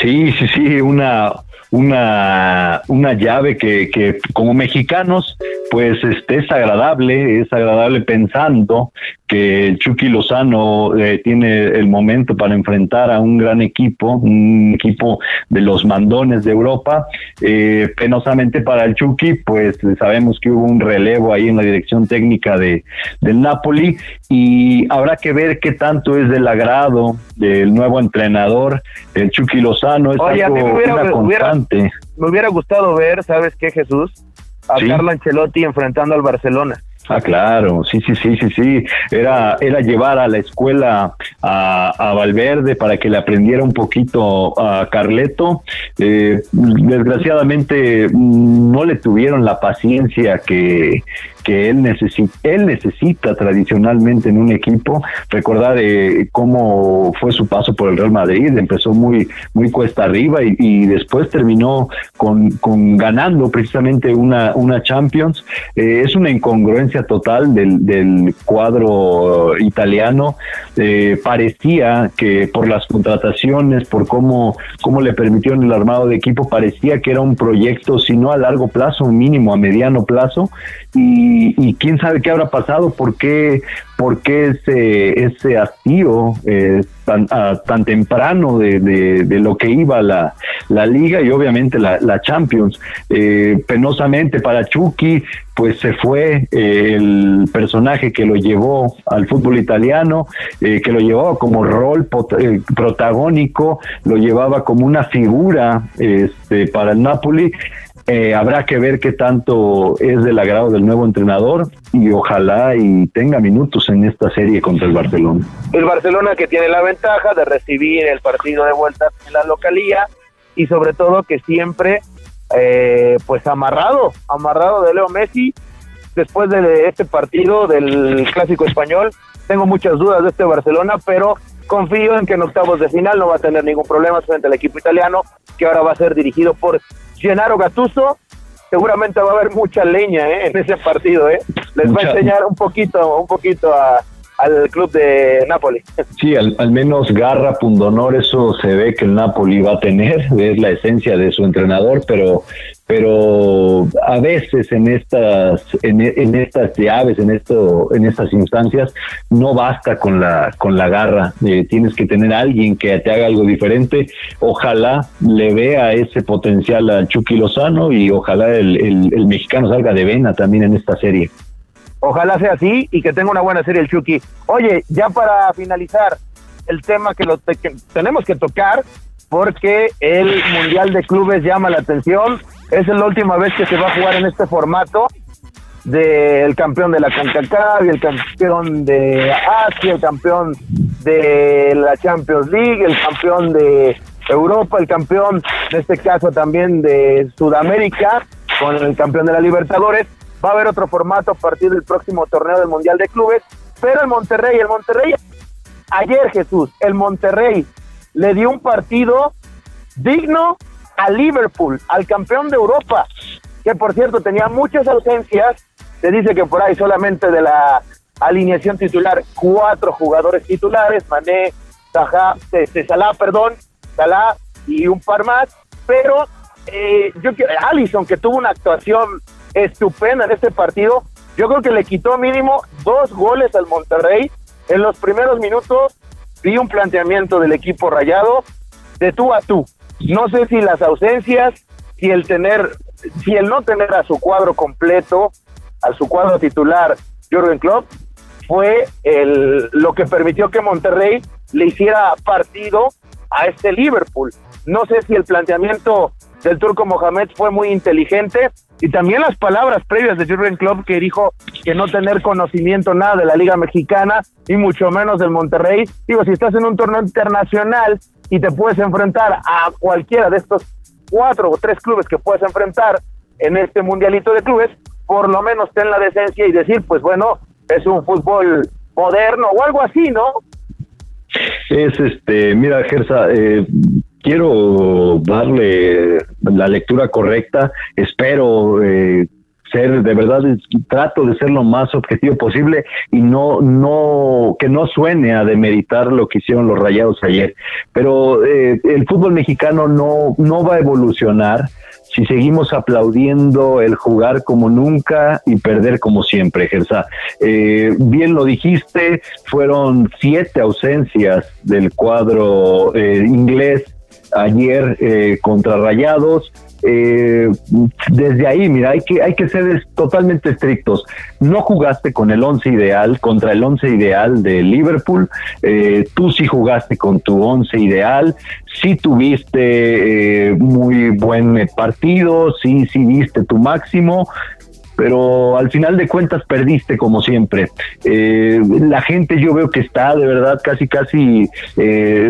Sí, sí, sí, una, una, una llave que, que como mexicanos pues este es agradable, es agradable pensando que el Chucky Lozano eh, tiene el momento para enfrentar a un gran equipo, un equipo de los mandones de Europa. Eh, penosamente para el Chucky, pues sabemos que hubo un relevo ahí en la dirección técnica de del Napoli y habrá que ver qué tanto es del agrado del nuevo entrenador, el Chucky Lozano. Es algo, me una constante. me hubiera gustado ver, ¿sabes qué, Jesús? A Carlo Ancelotti enfrentando al Barcelona. Ah, claro, sí, sí, sí, sí, sí. Era, era llevar a la escuela a, a Valverde para que le aprendiera un poquito a Carleto. Eh, desgraciadamente mm, no le tuvieron la paciencia que, que él necesita, él necesita tradicionalmente en un equipo. Recordar eh, cómo fue su paso por el Real Madrid, empezó muy, muy cuesta arriba y, después terminó con, con, ganando precisamente una, una Champions. Eh, es una incongruencia total del, del cuadro italiano. Eh, parecía que por las contrataciones, por cómo, cómo le permitieron el armado de equipo, parecía que era un proyecto, si no a largo plazo, un mínimo a mediano plazo. Y y, quién sabe qué habrá pasado, por qué, ese, ese hastío eh, tan, tan temprano de, de, lo que iba la, la liga y obviamente la, la Champions. Eh, penosamente para Chucky, pues se fue eh, el personaje que lo llevó al fútbol italiano, que lo llevaba como rol protagónico, lo llevaba como una figura este, para el Napoli eh, habrá que ver qué tanto es del agrado del nuevo entrenador y ojalá y tenga minutos en esta serie contra el Barcelona. El Barcelona que tiene la ventaja de recibir el partido de vuelta en la localía y sobre todo que siempre eh, pues amarrado, amarrado de Leo Messi después de este partido del clásico español. Tengo muchas dudas de este Barcelona, pero confío en que en octavos de final no va a tener ningún problema frente al equipo italiano, que ahora va a ser dirigido por Gennaro Gattuso, seguramente va a haber mucha leña ¿eh? en ese partido, ¿eh? Les va a enseñar un poquito, un poquito al club de Napoli. Sí, al, al, menos garra, pundonor, eso se ve que el Napoli va a tener, es la esencia de su entrenador, pero pero a veces en estas en, estas llaves en esto en estas instancias no basta con la con la garra. Eh, tienes que tener a alguien que te haga algo diferente. Ojalá le vea ese potencial a Chucky Lozano y ojalá el, el, mexicano salga de vena también en esta serie. Ojalá sea así y que tenga una buena serie el Chucky. Oye ya para finalizar el tema que, lo que tenemos que tocar porque el mundial de clubes llama la atención es la última vez que se va a jugar en este formato del campeón de la CONCACAF y el campeón de Asia, el campeón de la Champions League, el campeón de Europa, el campeón, en este caso también de Sudamérica, con el campeón de la Libertadores. Va a haber otro formato a partir del próximo torneo del Mundial de Clubes, pero el Monterrey, el Monterrey, ayer Jesús, el Monterrey le dio un partido digno a Liverpool, al campeón de Europa, que por cierto tenía muchas ausencias. Se dice que por ahí solamente de la alineación titular, cuatro jugadores titulares, Mané, Salah, Salah, perdón, Salah y un par más, pero eh, yo Allison, que tuvo una actuación estupenda en este partido, yo creo que le quitó mínimo dos goles al Monterrey. En los primeros minutos vi un planteamiento del equipo rayado de tú a tú. No sé si las ausencias, si el tener, si el no tener a su cuadro completo, a su cuadro titular, Jürgen Klopp, fue el, lo que permitió que Monterrey le hiciera partido a este Liverpool. No sé si el planteamiento del turco Mohamed fue muy inteligente y también las palabras previas de Jürgen Klopp que dijo que no tener conocimiento nada de la Liga Mexicana y mucho menos del Monterrey. Digo, si estás en un torneo internacional y te puedes enfrentar a cualquiera de estos cuatro o tres clubes que puedes enfrentar en este mundialito de clubes, por lo menos ten la decencia y decir, pues bueno, es un fútbol moderno o algo así, ¿no? Es este, mira, Gersa, eh, quiero darle la lectura correcta, espero eh, ser de verdad trato de ser lo más objetivo posible y no no que no suene a demeritar lo que hicieron los Rayados ayer pero eh, el fútbol mexicano no no va a evolucionar si seguimos aplaudiendo el jugar como nunca y perder como siempre, Gersa. Eh, bien lo dijiste, fueron siete ausencias del cuadro eh, inglés ayer eh, contra Rayados. Eh, desde ahí, mira, hay que, hay que ser totalmente estrictos. No jugaste con el once ideal, contra el once ideal de Liverpool, eh, tú sí jugaste con tu once ideal, sí tuviste muy buen partido, sí, sí diste tu máximo, pero al final de cuentas perdiste como siempre. Eh, la gente yo veo que está de verdad casi, casi eh,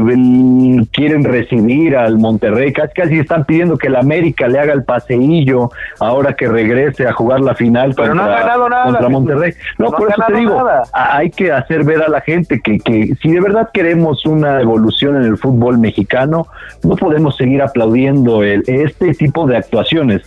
quieren recibir al Monterrey, casi, casi están pidiendo que el América le haga el paseillo ahora que regrese a jugar la final pero contra, no ha ganado nada, contra Monterrey. No, por eso te digo, hay que hacer ver a la gente que, que si de verdad queremos una evolución en el fútbol mexicano, no podemos seguir aplaudiendo el, este tipo de actuaciones.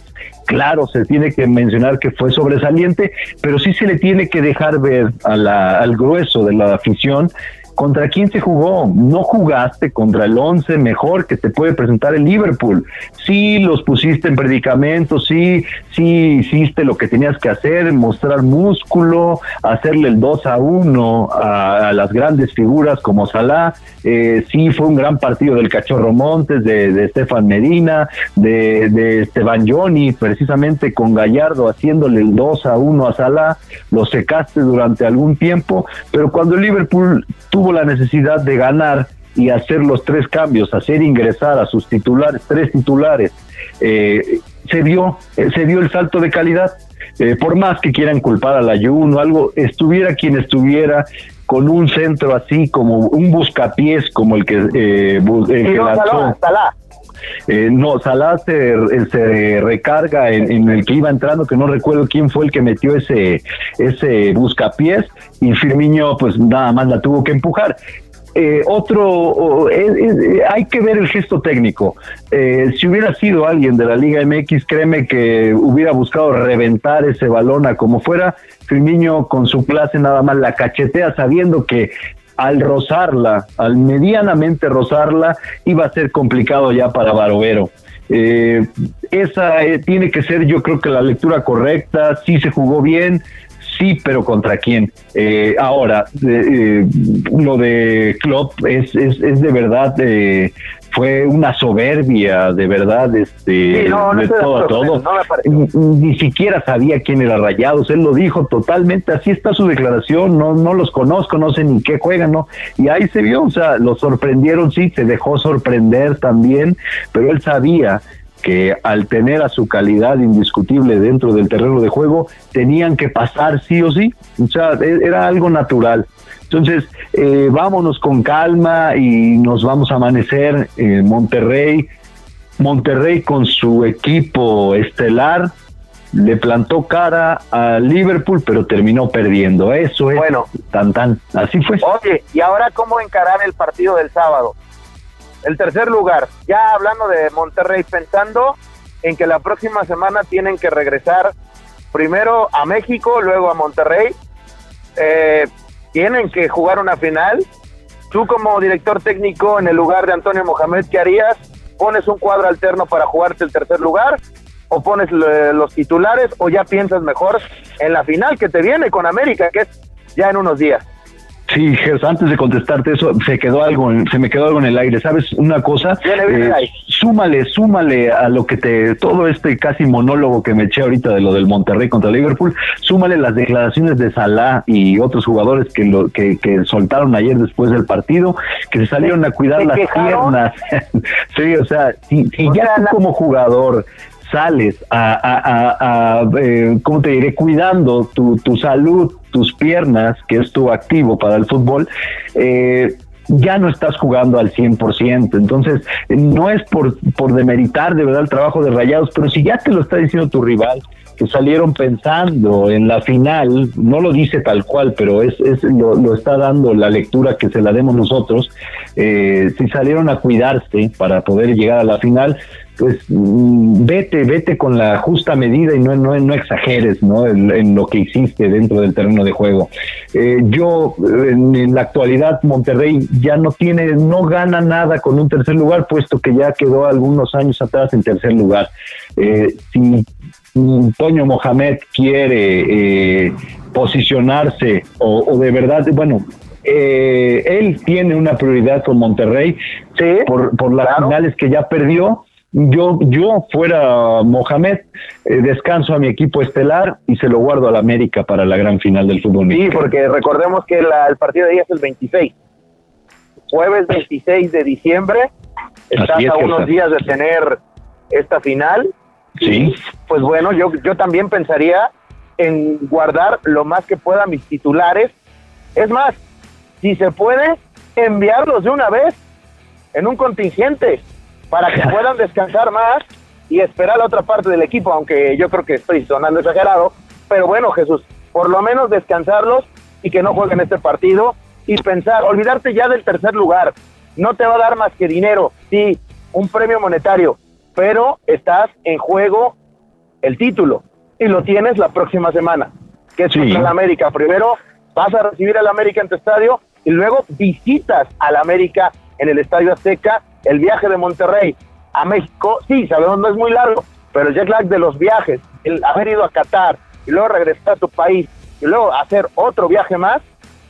Claro, se tiene que mencionar que fue sobresaliente, pero sí se le tiene que dejar ver a la, al grueso de la afición ¿Contra quién se jugó? No jugaste contra el 11 mejor que te puede presentar el Liverpool. Sí, los pusiste en predicamentos, sí, sí hiciste lo que tenías que hacer, mostrar músculo, hacerle el 2 a 1 a, las grandes figuras como Salah. Eh, sí, fue un gran partido del Cachorro Montes, de, de Estefan Medina, de, de Esteban Johnny, precisamente con Gallardo haciéndole el 2 a 1 a Salah. Lo secaste durante algún tiempo, pero cuando el Liverpool tuvo la necesidad de ganar y hacer los tres cambios, hacer ingresar a sus titulares, tres titulares, eh, se dio, eh, se dio el salto de calidad. Eh, por más que quieran culpar al ayuno, algo, estuviera quien estuviera con un centro así como un buscapiés como el que, el que lanzó. Eh, no, Salah se, se recarga en, el que iba entrando, que no recuerdo quién fue el que metió ese, ese buscapiés, y Firmino pues nada más la tuvo que empujar. Eh, otro, hay que ver el gesto técnico. Eh, si hubiera sido alguien de la Liga MX, créeme que hubiera buscado reventar ese balón a como fuera. Firmino con su clase nada más la cachetea sabiendo que al rozarla, al medianamente rozarla, iba a ser complicado ya para Barovero. Eh, esa eh, tiene que ser yo creo que la lectura correcta, sí se jugó bien, sí, pero ¿contra quién? Eh, ahora, lo de Klopp es, es, es de verdad fue una soberbia de verdad este de todo, todo. ni, siquiera sabía quién era Rayados él lo dijo totalmente así está su declaración no no los conozco no sé ni qué juegan no y ahí se vio o sea lo sorprendieron sí se dejó sorprender también pero él sabía que al tener a su calidad indiscutible dentro del terreno de juego tenían que pasar sí o sí o sea e, era algo natural entonces, eh, vámonos con calma y nos vamos a amanecer en Monterrey. Monterrey con su equipo estelar le plantó cara a Liverpool, pero terminó perdiendo. Eso es bueno, tan tan. Así fue. Oye, ¿y ahora cómo encarar el partido del sábado? El tercer lugar, ya hablando de Monterrey, pensando en que la próxima semana tienen que regresar primero a México, luego a Monterrey. Eh, tienen que jugar una final. Tú como director técnico en el lugar de Antonio Mohamed, ¿qué harías? ¿Pones un cuadro alterno para jugarte el tercer lugar? ¿O pones los titulares? ¿O ya piensas mejor en la final que te viene con América, que es ya en unos días? Sí, antes de contestarte eso, se quedó algo, se me quedó algo en el aire. ¿Sabes una cosa? Eh, súmale, súmale a lo que te, todo este casi monólogo que me eché ahorita de lo del Monterrey contra Liverpool, súmale las declaraciones de Salah y otros jugadores que lo que, que soltaron ayer después del partido, que se salieron a cuidar las piernas. sí, o sea, si, ya tú como jugador sales a, eh, ¿cómo te diré? Cuidando tu, tu salud, tus piernas, que es tu activo para el fútbol, eh, ya no estás jugando al 100%. Entonces, no es por, por demeritar de verdad el trabajo de Rayados, pero si ya te lo está diciendo tu rival, que salieron pensando en la final, no lo dice tal cual, pero es, es lo, lo está dando la lectura que se la demos nosotros, eh, si salieron a cuidarse para poder llegar a la final, pues mm, vete, vete con la justa medida y no, no, no exageres ¿no? En, lo que hiciste dentro del terreno de juego. Eh, yo, en, la actualidad, Monterrey ya no tiene, no gana nada con un tercer lugar, puesto que ya quedó algunos años atrás en tercer lugar. Eh, si Toño Mohamed quiere eh, posicionarse o, de verdad, bueno, él tiene una prioridad con Monterrey por, por las finales que ya perdió yo, yo fuera Mohamed, eh, descanso a mi equipo estelar y se lo guardo a la América para la gran final del fútbol. Sí, porque recordemos que el partido de día es el 26. Jueves 26 de diciembre. Estás a unos días de tener esta final. Sí. pues bueno, yo, yo también pensaría en guardar lo más que pueda mis titulares. Es más, si se puede, enviarlos de una vez en un contingente para que puedan descansar más y esperar la otra parte del equipo, aunque yo creo que estoy sonando exagerado, pero bueno, Jesús, por lo menos descansarlos y que no jueguen este partido y pensar, olvidarte ya del tercer lugar, no te va a dar más que dinero, sí, un premio monetario, pero estás en juego el título y lo tienes la próxima semana, que es contra el América. Primero vas a recibir al América en tu estadio y luego visitas al América en el Estadio Azteca. El viaje de Monterrey a México, sí, sabemos no es muy largo, pero el jet lag de los viajes, el haber ido a Qatar y luego regresar a tu país y luego hacer otro viaje más,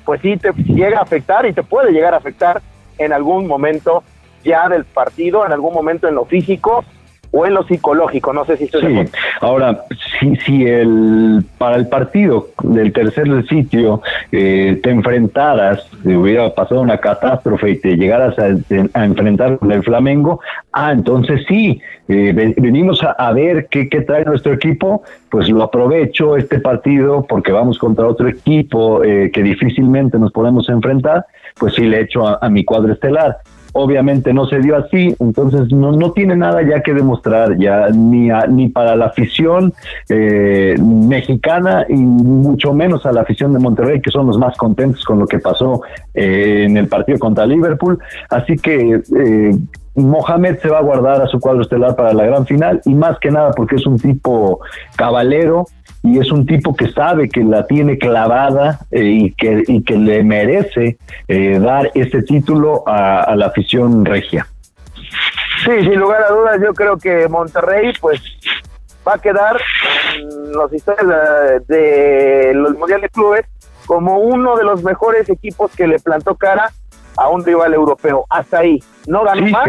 pues sí te llega a afectar y te puede llegar a afectar en algún momento ya del partido, en algún momento en lo físico o en lo psicológico, no sé si estoy sí. Ahora, si, si el, para el partido del tercer sitio eh, te enfrentaras, hubiera pasado una catástrofe y te llegaras a, enfrentar con el Flamengo, ah, entonces sí, eh, venimos a, ver qué, qué, trae nuestro equipo, pues lo aprovecho este partido porque vamos contra otro equipo eh, que difícilmente nos podemos enfrentar, pues sí le echo a mi cuadro estelar obviamente no se dio así, entonces no, no tiene nada ya que demostrar, ya ni, ni para la afición eh, mexicana y mucho menos a la afición de Monterrey, que son los más contentos con lo que pasó eh, en el partido contra Liverpool. Así que eh, Mohamed se va a guardar a su cuadro estelar para la gran final y más que nada porque es un tipo cabalero y es un tipo que sabe que la tiene clavada eh, y, que, y que le merece eh, dar ese título a, la afición regia. Sí, sin lugar a dudas, yo creo que Monterrey pues va a quedar en los historias de, los Mundiales Clubes como uno de los mejores equipos que le plantó cara a un rival europeo. Hasta ahí. No ganó más.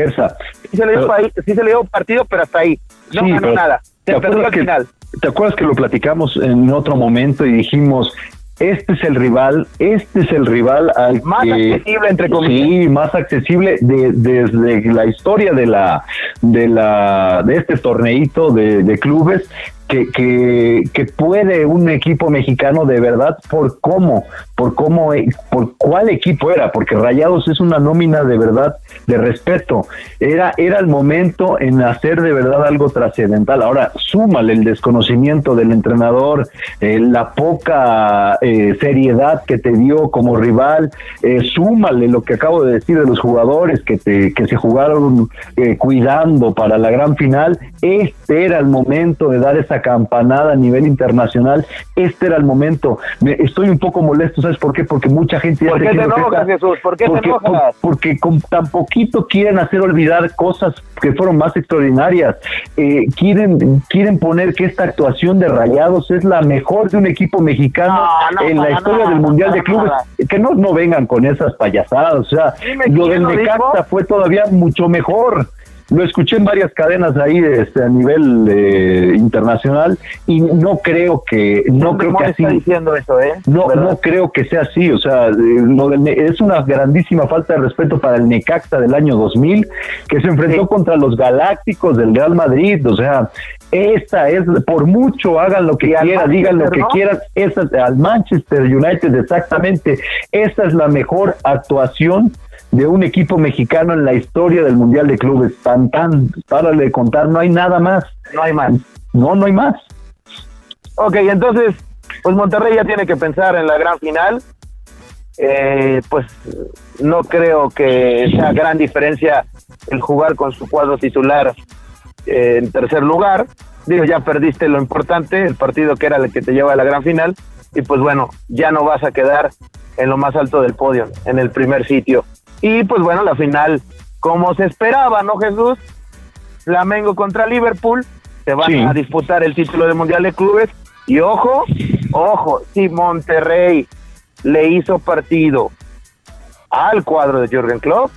Sí se, le dio, sí se le dio partido, pero hasta ahí. No ganó nada. Se perdió al final. ¿Te acuerdas que lo platicamos en otro momento y dijimos, este es el rival, este es el rival al más accesible entre comillas. Sí, más accesible de, desde la historia de la de la de este torneito de, de clubes que, que, puede un equipo mexicano de verdad por cómo, por cómo, por cuál equipo era, porque Rayados es una nómina de verdad de respeto. Era, era el momento en hacer de verdad algo trascendental. Ahora, súmale el desconocimiento del entrenador, eh, la poca eh, seriedad que te dio como rival, eh, súmale lo que acabo de decir de los jugadores que, te, que se jugaron cuidando para la gran final. Este era el momento de dar esa campanada a nivel internacional, este era el momento. Me, estoy un poco molesto, ¿sabes por qué? Porque mucha gente... ¿Por qué te enojas, Jesús? ¿Por qué porque, te enojas? porque con tan poquito quieren hacer olvidar cosas que fueron más extraordinarias. Eh, quieren, quieren poner que esta actuación de Rayados es la mejor de un equipo mexicano en la historia del Mundial de Clubes. Que no, no vengan con esas payasadas. O sea, lo del Necaxa fue todavía mucho mejor lo escuché en varias cadenas ahí este, a nivel eh, internacional y no creo que no creo que así diciendo eso eh no no creo que sea así o sea es una grandísima falta de respeto para el Necaxa del año 2000 que se enfrentó contra los Galácticos del Real Madrid o sea esta es por mucho hagan lo que quieran digan lo que quieran esa al Manchester United exactamente esa es la mejor actuación de un equipo mexicano en la historia del Mundial de Clubes. Tan, tan, para de contar, no hay nada más. No hay más. No, no hay más. Ok, entonces, pues Monterrey ya tiene que pensar en la gran final. Eh, pues no creo que sea gran diferencia el jugar con su cuadro titular eh, en tercer lugar. Digo, ya perdiste lo importante, el partido que era el que te lleva a la gran final. Y pues bueno, ya no vas a quedar en lo más alto del podio, en el primer sitio. Y pues bueno, la final, como se esperaba, ¿no, Jesús? Flamengo contra Liverpool, se van a disputar el título de Mundial de Clubes. Y ojo, ojo, si Monterrey le hizo partido al cuadro de Jürgen Klopp,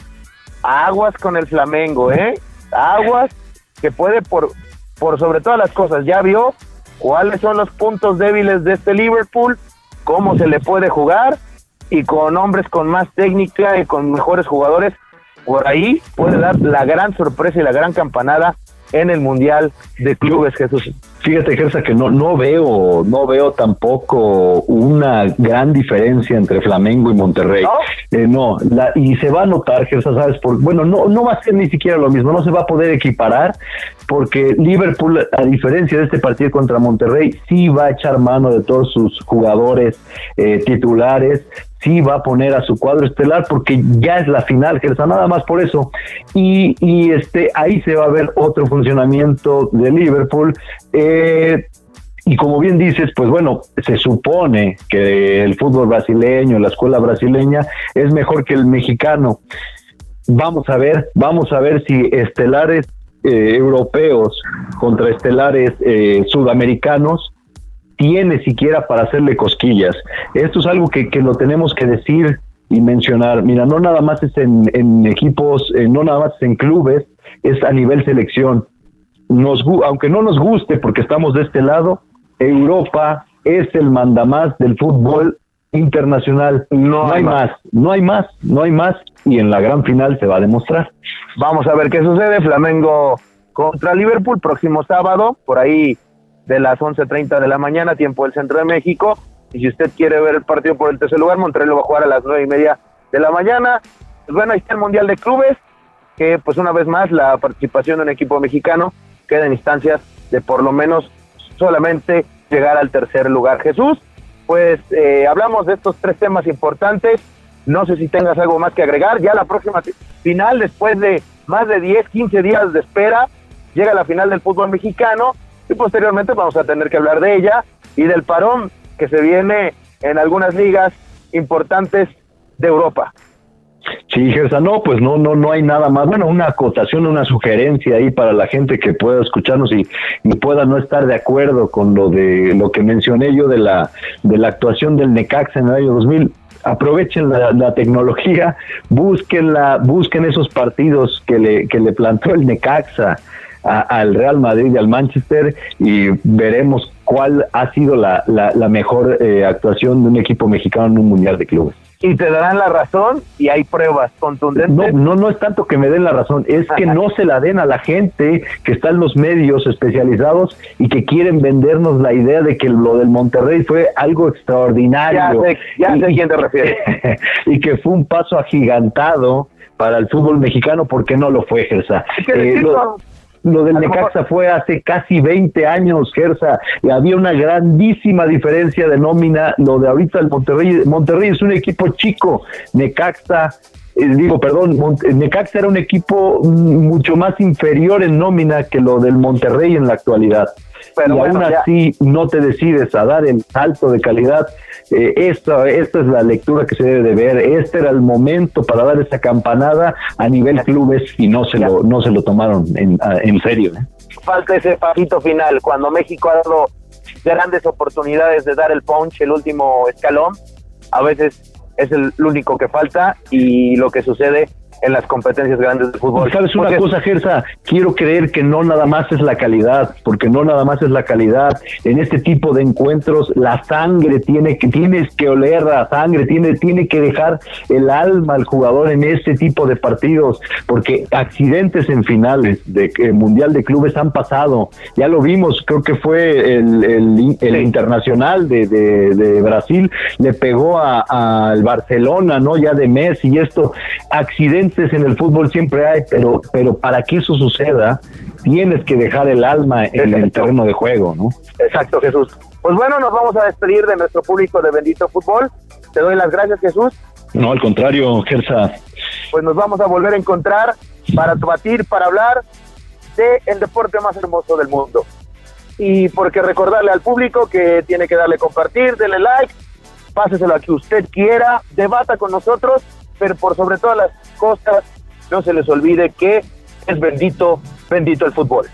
aguas con el Flamengo, ¿eh? Aguas que puede por, por sobre todas las cosas, ya vio cuáles son los puntos débiles de este Liverpool, cómo se le puede jugar y con hombres con más técnica y con mejores jugadores, por ahí puede dar la gran sorpresa y la gran campanada en el Mundial de Clubes, Jesús. Fíjate, Gersa, que no, no veo, no veo tampoco una gran diferencia entre Flamengo y Monterrey. No, eh, la, y se va a notar, Gersa, sabes, por, bueno, no, no va a ser ni siquiera lo mismo, no se va a poder equiparar, porque Liverpool, a diferencia de este partido contra Monterrey, sí va a echar mano de todos sus jugadores eh, titulares, sí va a poner a su cuadro estelar porque ya es la final, Gersa, nada más por eso. Y, este, ahí se va a ver otro funcionamiento de Liverpool. Eh, y como bien dices, pues bueno, se supone que el fútbol brasileño, la escuela brasileña, es mejor que el mexicano. Vamos a ver, vamos a ver si estelares eh, europeos contra estelares eh, sudamericanos tiene siquiera para hacerle cosquillas. Esto es algo que, que lo tenemos que decir y mencionar. Mira, no nada más es en, equipos, eh, no nada más es en clubes, es a nivel selección. Nos, aunque no nos guste porque estamos de este lado, Europa es el mandamás del fútbol internacional. No, hay más. no hay más, no hay más. Y en la gran final se va a demostrar. Vamos a ver qué sucede. Flamengo contra Liverpool próximo sábado, por ahí de las 11.30 de la mañana, tiempo del centro de México. Y si usted quiere ver el partido por el tercer lugar, Monterrey lo va a jugar a las nueve y media de la mañana. Pues bueno, ahí está el Mundial de Clubes, que pues una vez más la participación de un equipo mexicano queda en instancias de por lo menos solamente llegar al tercer lugar. Jesús, pues eh, hablamos de estos tres temas importantes. No sé si tengas algo más que agregar. Ya la próxima final, después de más de 10, 15 días de espera, llega la final del fútbol mexicano y posteriormente vamos a tener que hablar de ella y del parón que se viene en algunas ligas importantes de Europa. Sí, Gersa, no, pues no, no, no hay nada más. Bueno, una acotación, una sugerencia ahí para la gente que pueda escucharnos y, pueda no estar de acuerdo con lo de lo que mencioné yo de la de la actuación del Necaxa en el año 2000. Aprovechen la, tecnología, busquen la, busquen esos partidos que le que le plantó el Necaxa al Real Madrid y al Manchester y veremos cuál ha sido la, la, mejor eh, actuación de un equipo mexicano en un mundial de clubes y te darán la razón y hay pruebas contundentes. No, no, no es tanto que me den la razón, es que no se la den a la gente que está en los medios especializados y que quieren vendernos la idea de que lo del Monterrey fue algo extraordinario. Ya sé, a quién te refieres. y que fue un paso agigantado para el fútbol mexicano porque no lo fue, Gersa. Eh, lo del Necaxa fue hace casi 20 años, Gersa, y había una grandísima diferencia de nómina. Lo de ahorita el Monterrey, Monterrey es un equipo chico, Necaxa digo, perdón, Necaxa era un equipo mucho más inferior en nómina que lo del Monterrey en la actualidad. Pero y aún así no te decides a dar el salto de calidad. Eh, esta, esta es la lectura que se debe de ver. Este era el momento para dar esa campanada a nivel clubes y no se lo, no se lo tomaron en, en serio. ¿eh? Falta ese pasito final. Cuando México ha dado grandes oportunidades de dar el punch, el último escalón, a veces es el único que falta y lo que sucede en las competencias grandes del fútbol. ¿Sabes una cosa, Gersa? Quiero creer que no nada más es la calidad, porque no nada más es la calidad. En este tipo de encuentros, la sangre tiene que, tienes que oler la sangre, tiene, tiene que dejar el alma al jugador en este tipo de partidos, porque accidentes en finales de eh, Mundial de Clubes han pasado. Ya lo vimos, creo que fue el, el, internacional de, de, Brasil, le pegó al Barcelona, ¿no? Ya de Messi y esto, accidentes en el fútbol siempre hay, pero, pero para que eso suceda, tienes que dejar el alma en el terreno de juego, ¿no? Exacto, Jesús. Pues bueno, nos vamos a despedir de nuestro público de Bendito Fútbol. Te doy las gracias, Jesús. No, al contrario, Gersa. Pues nos vamos a volver a encontrar para debatir, para hablar de el deporte más hermoso del mundo. Y porque recordarle al público que tiene que darle compartir, denle like, páseselo a que usted quiera, debata con nosotros pero por sobre todas las cosas, no se les olvide que es bendito, bendito el fútbol.